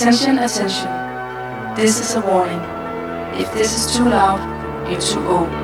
Attention, attention. This is a warning. If this is too loud, you're too old.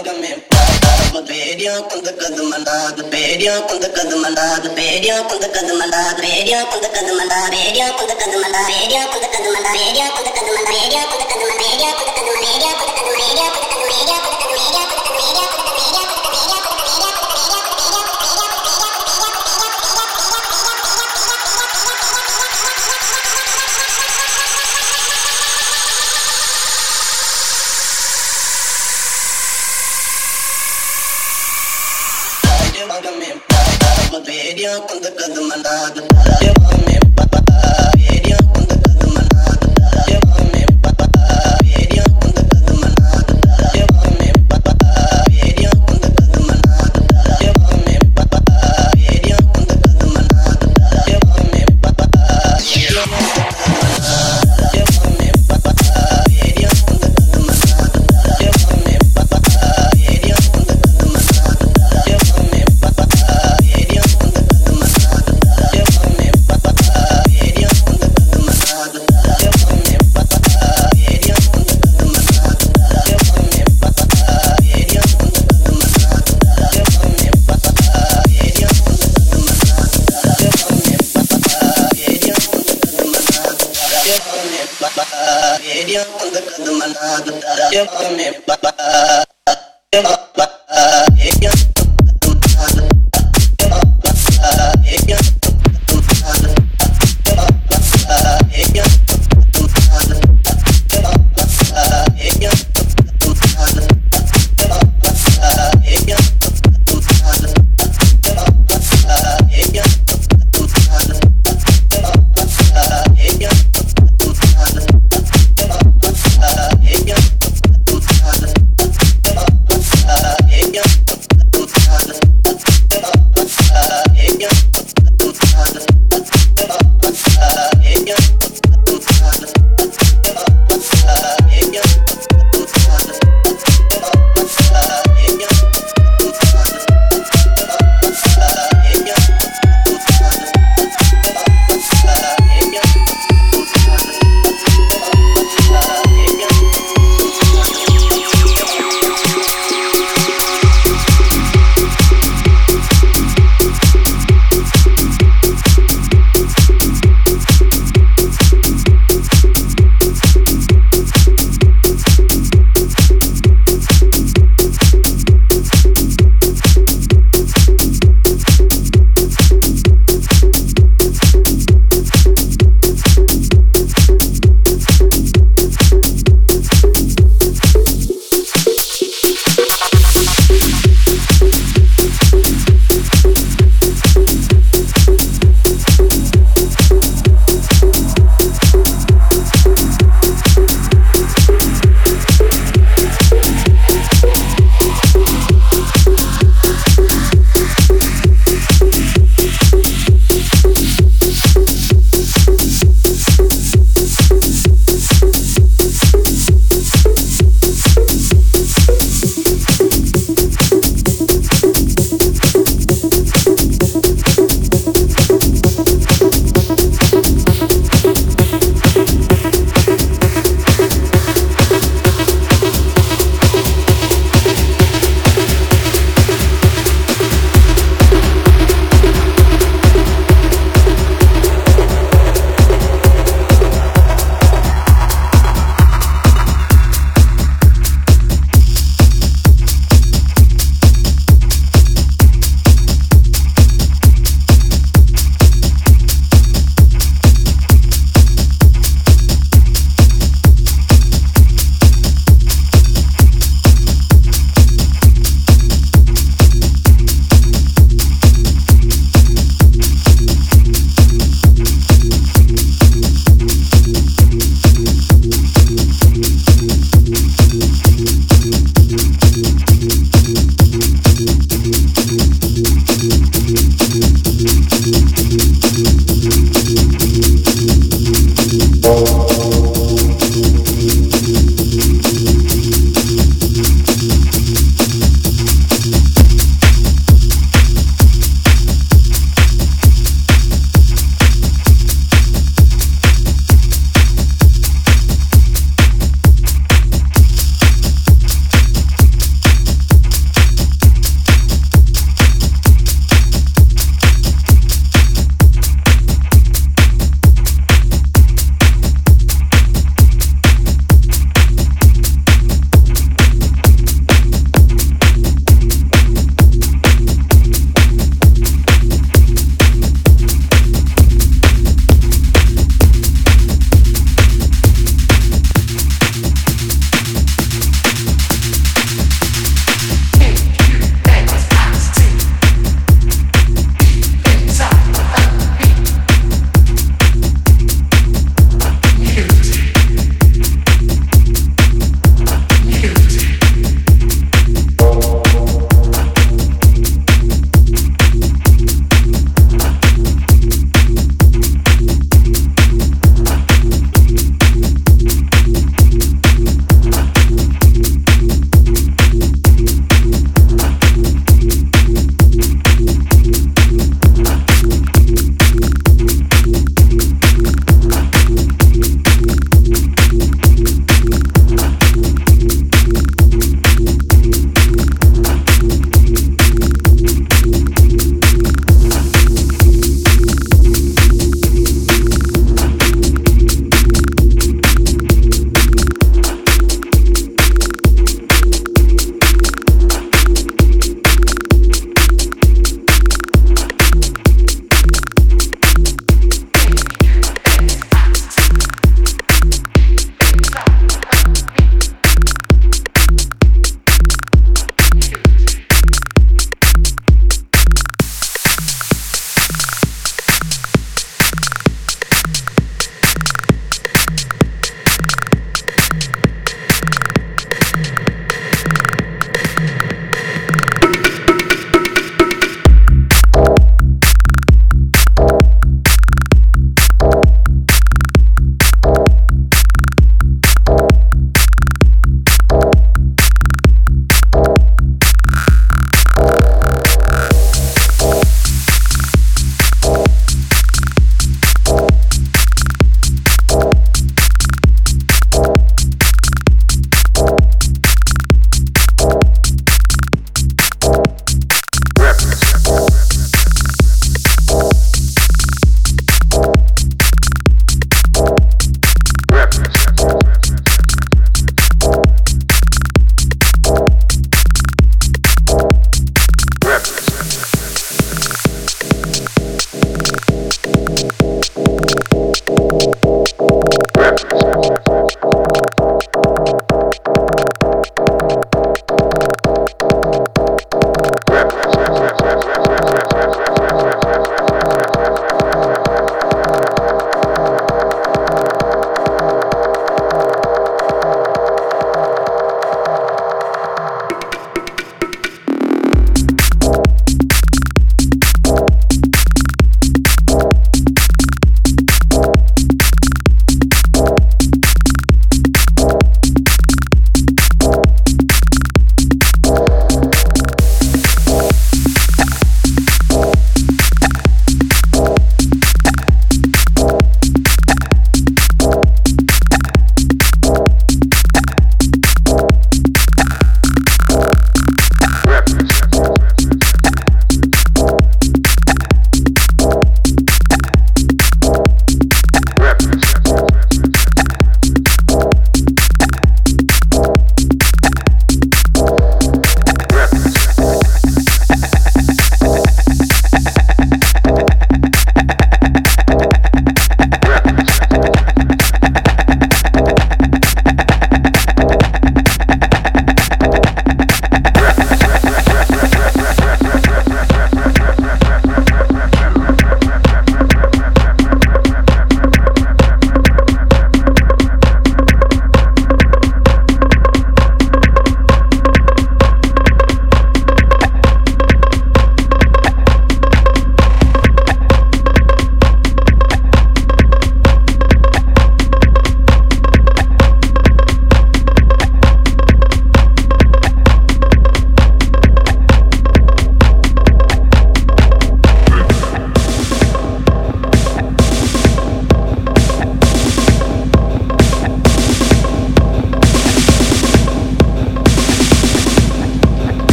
வாங்கமே. பேடியா குந்த கது மண்டாது பேடியா குந்த கது மண்டாது பேடியா குந்த கது மண்டாது பேடியா குந்த கது மண்டா பேடியா குந்த கது மண்டா பேடியா குந்த கது மண்டா பேடியா குந்த up the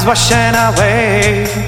tides washing away.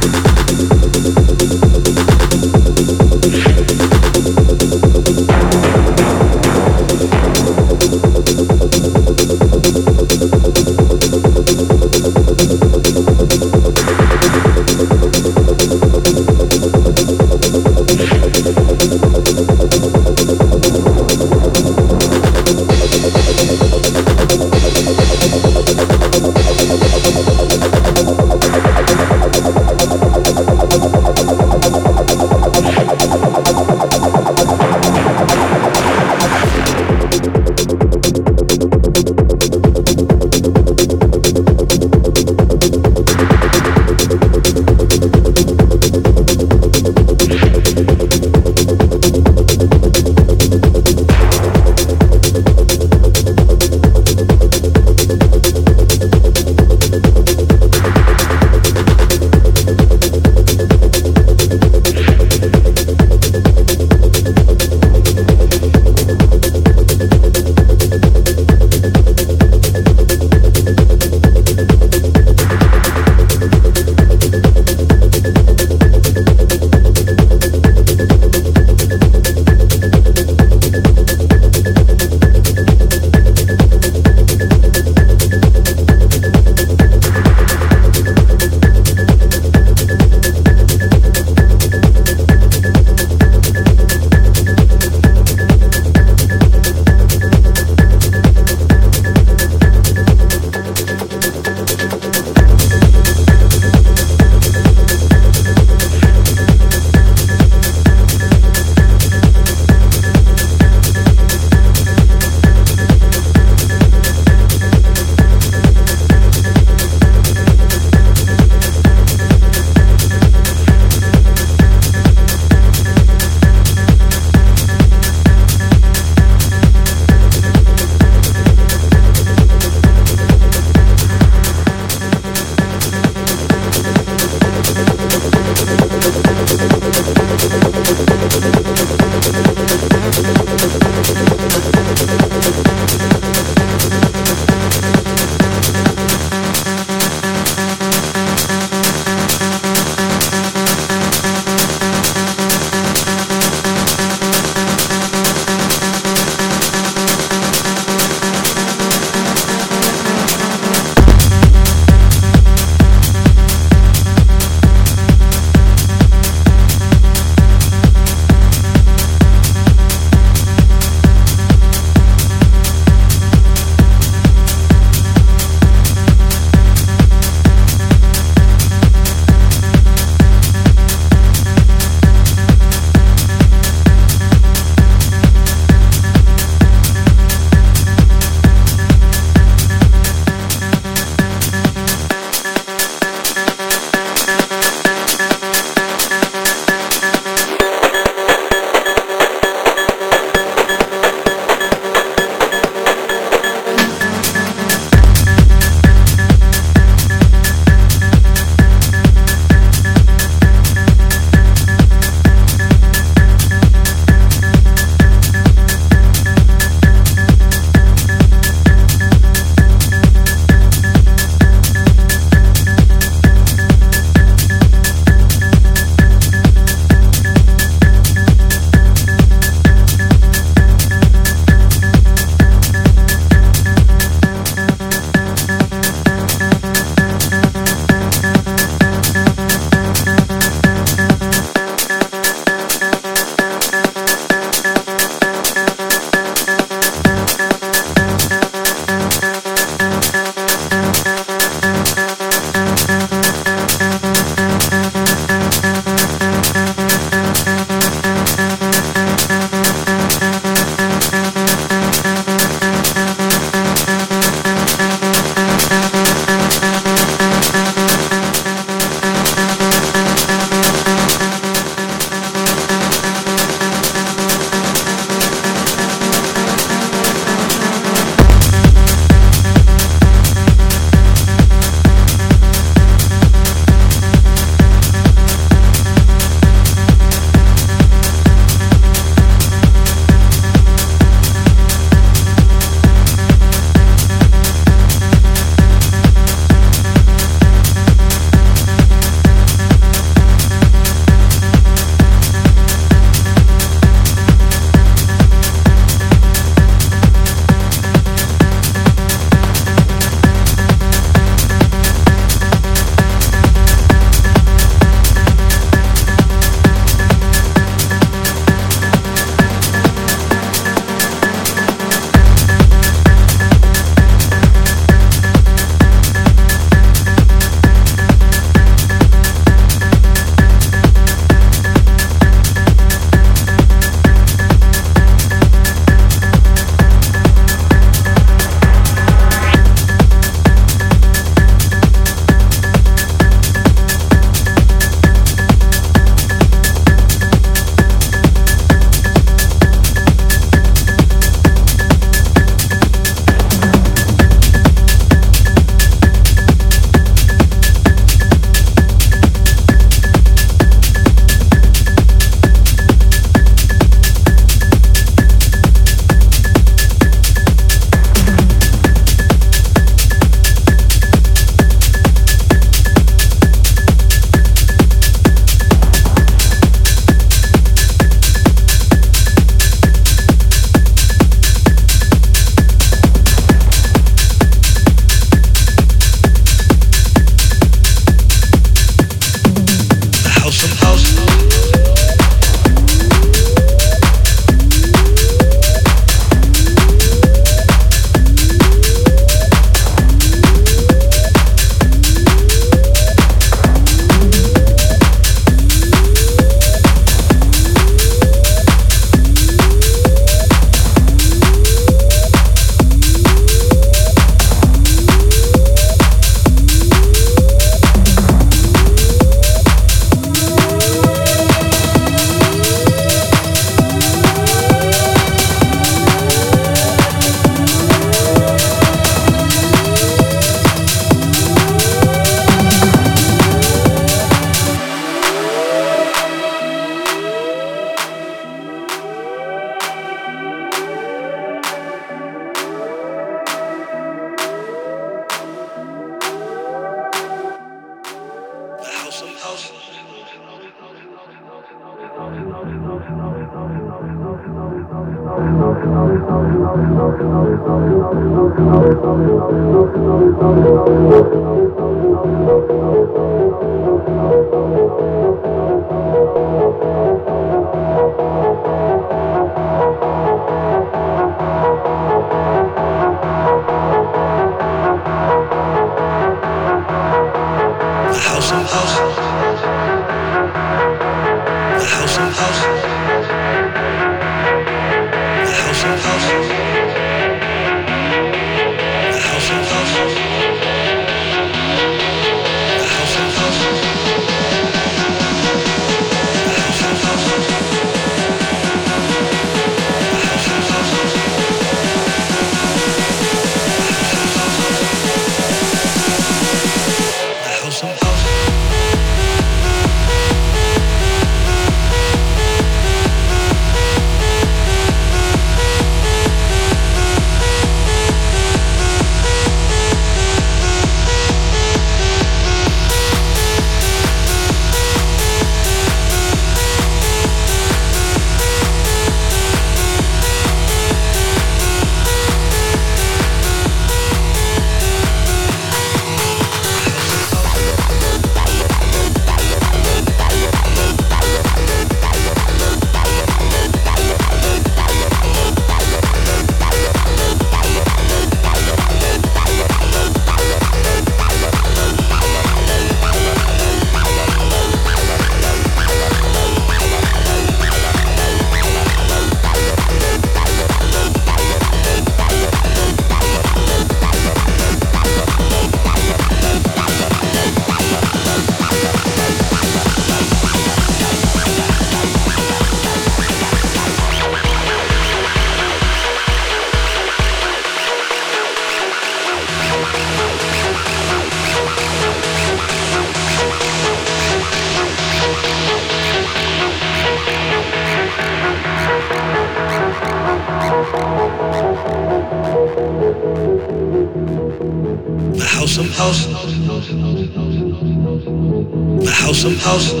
house. The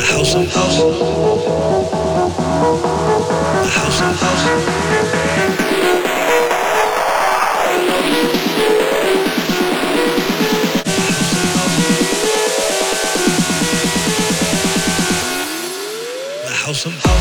house of house. The house of house. The house of house.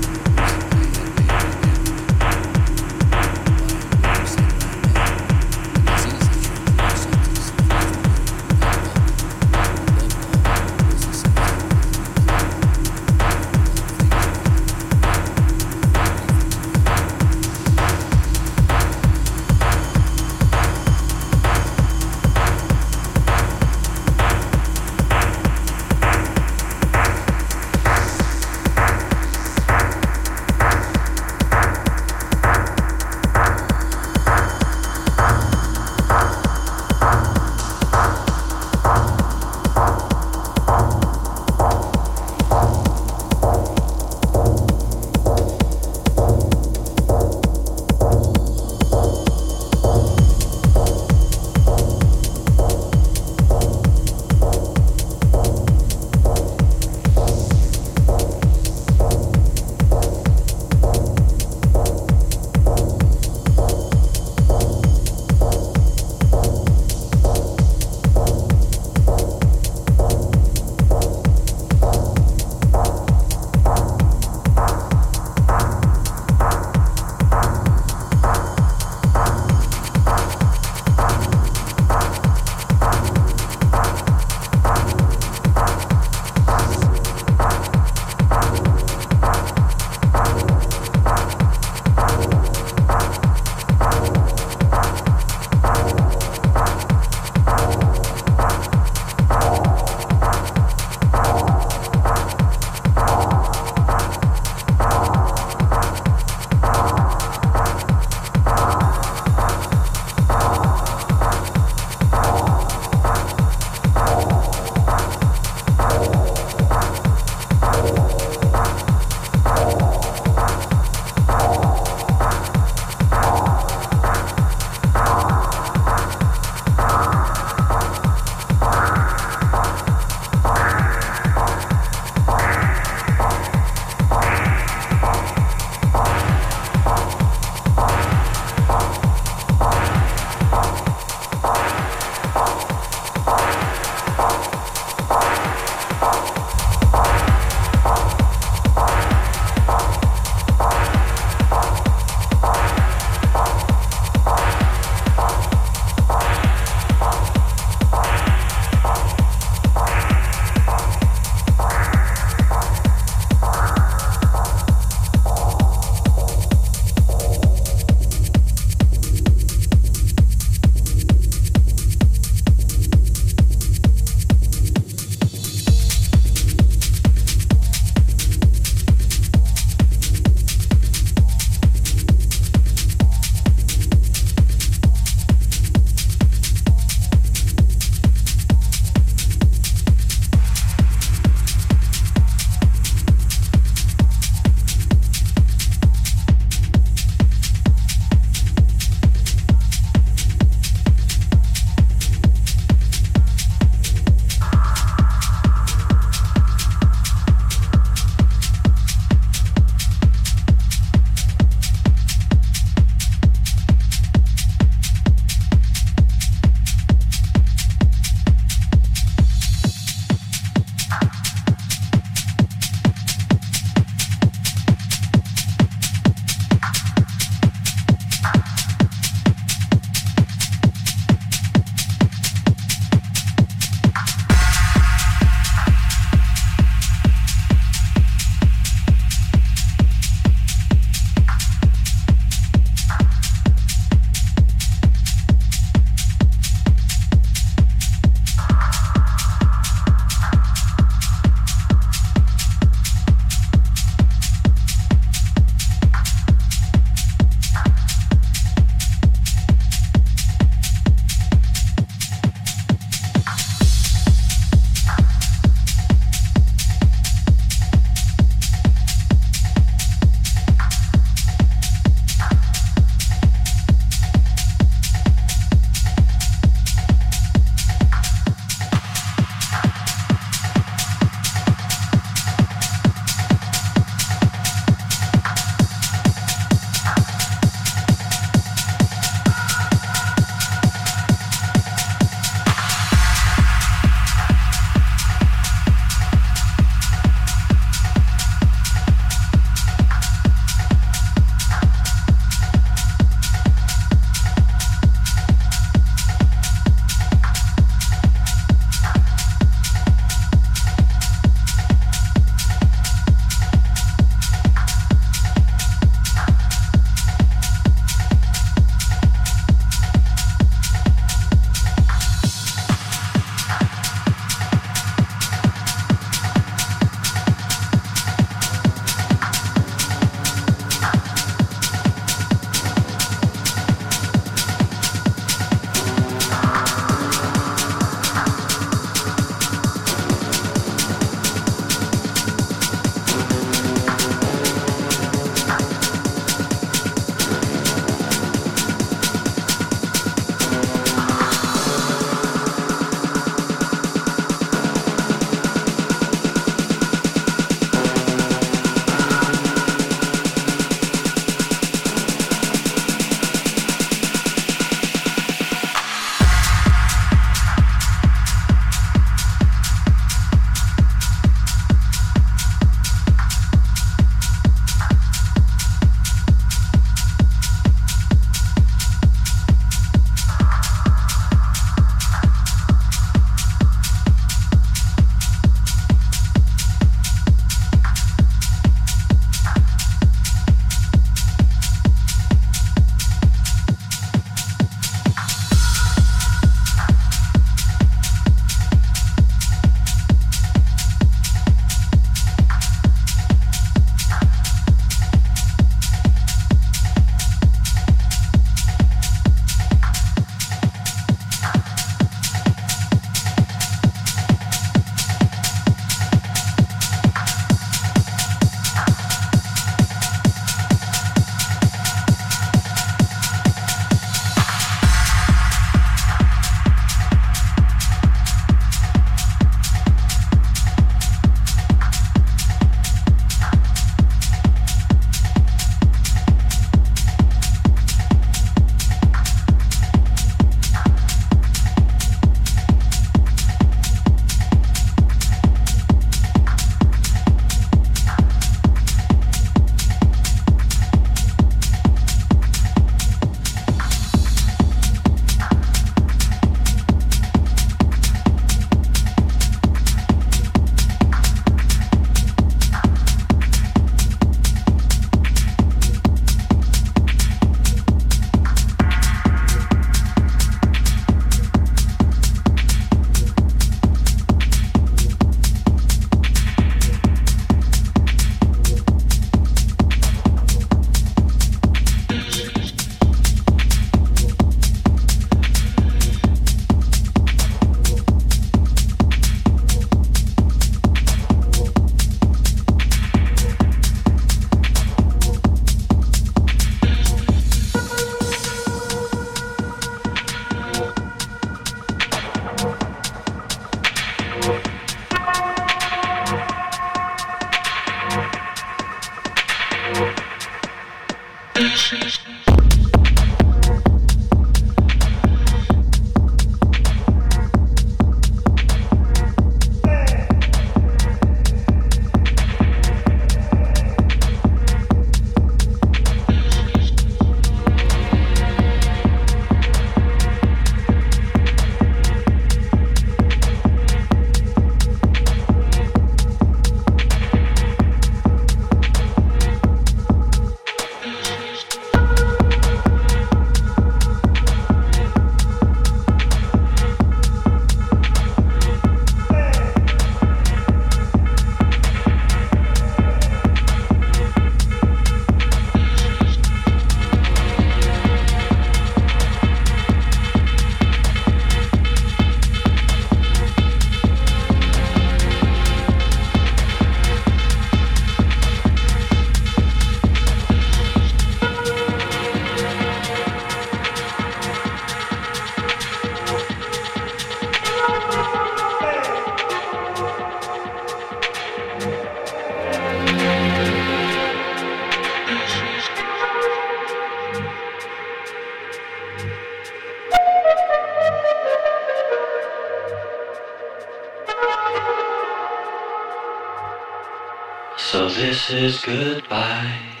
This is goodbye.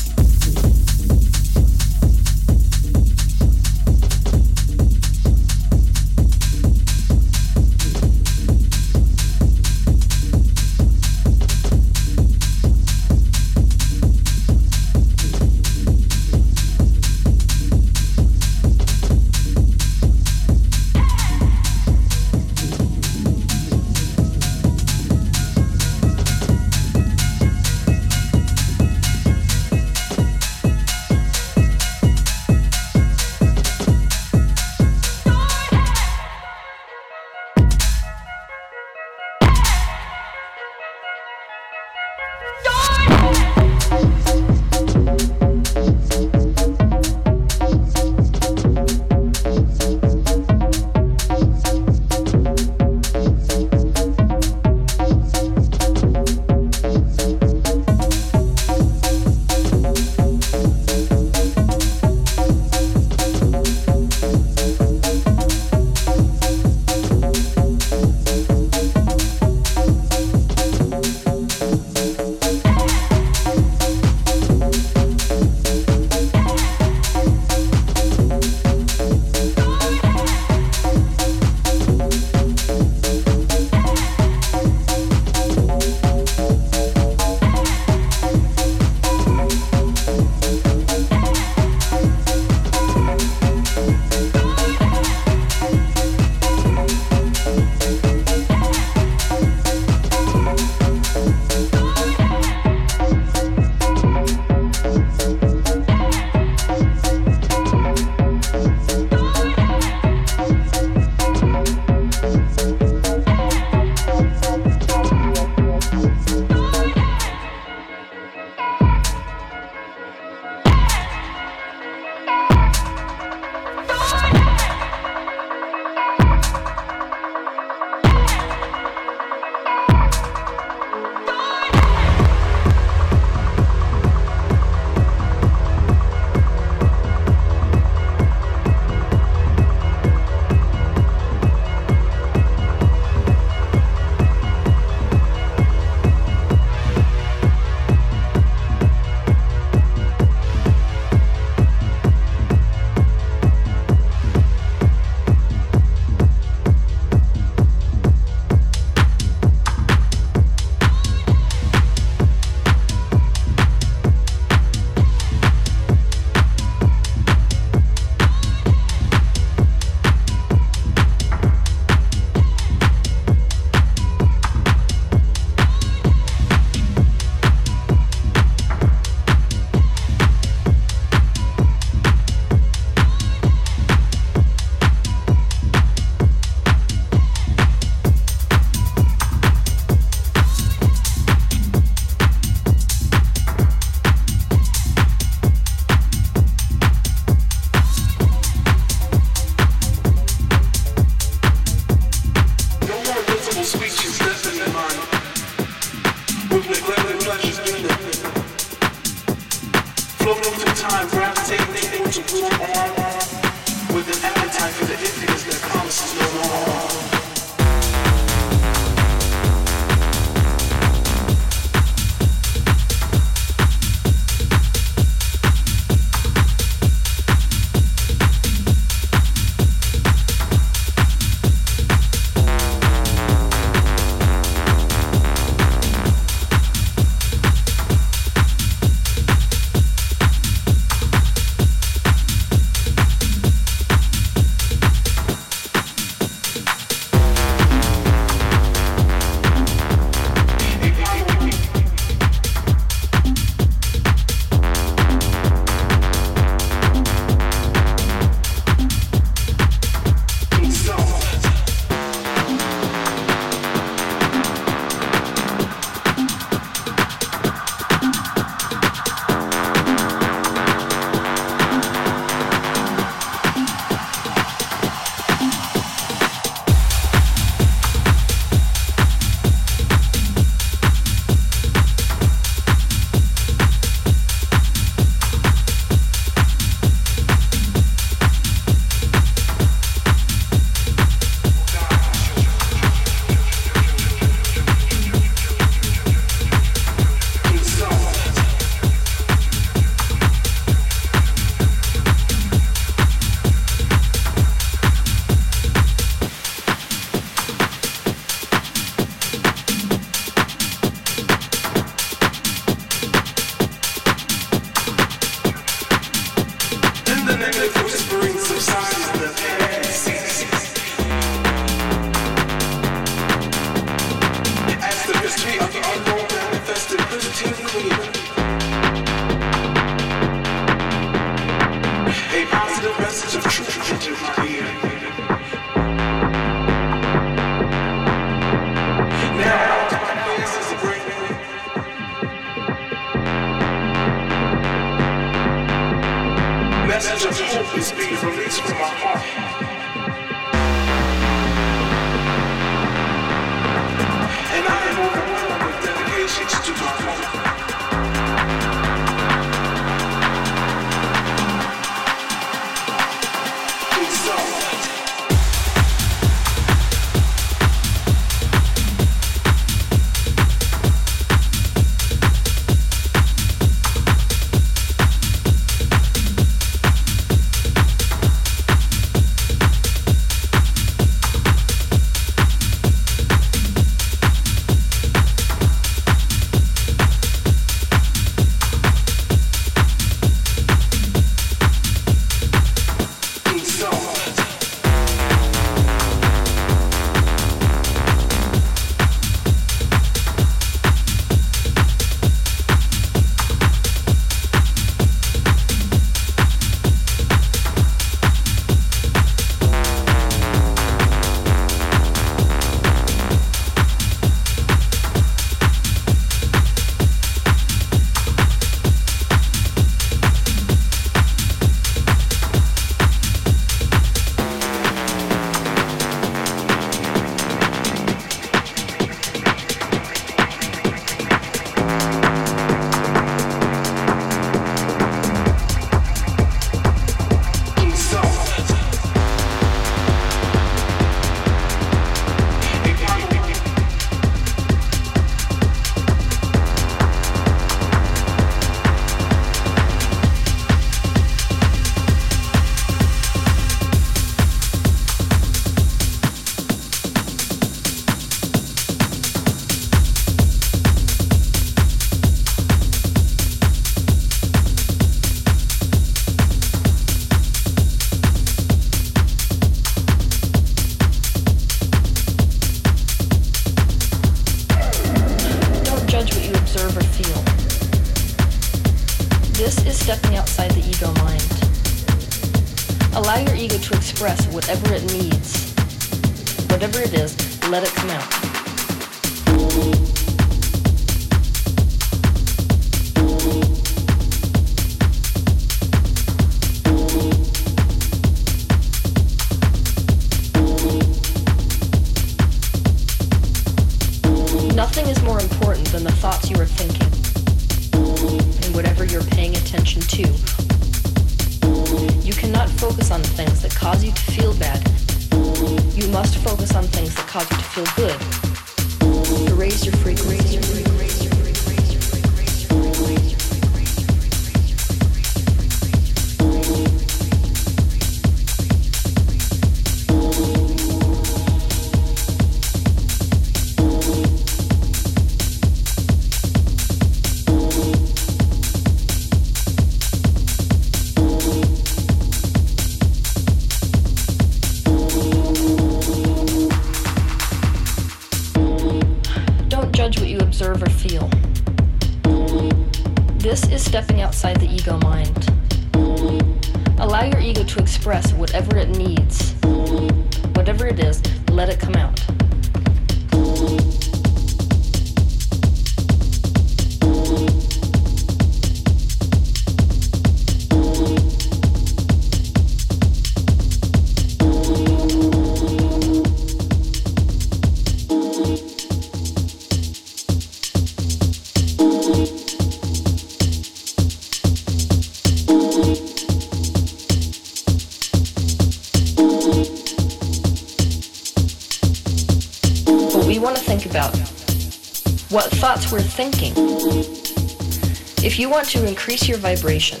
If you want to increase your vibration,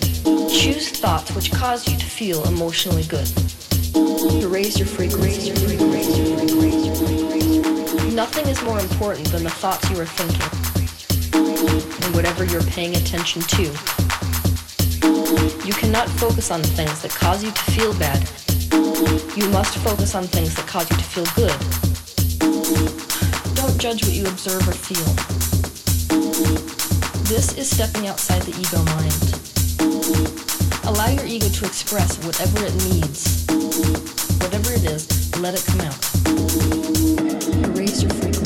choose thoughts which cause you to feel emotionally good. To raise your frequency. Nothing is more important than the thoughts you are thinking and whatever you're paying attention to. You cannot focus on things that cause you to feel bad. You must focus on things that cause you to feel good. Don't judge what you observe or feel. This is stepping outside the ego mind. Allow your ego to express whatever it needs. Whatever it is, let it come out. Raise your frequency.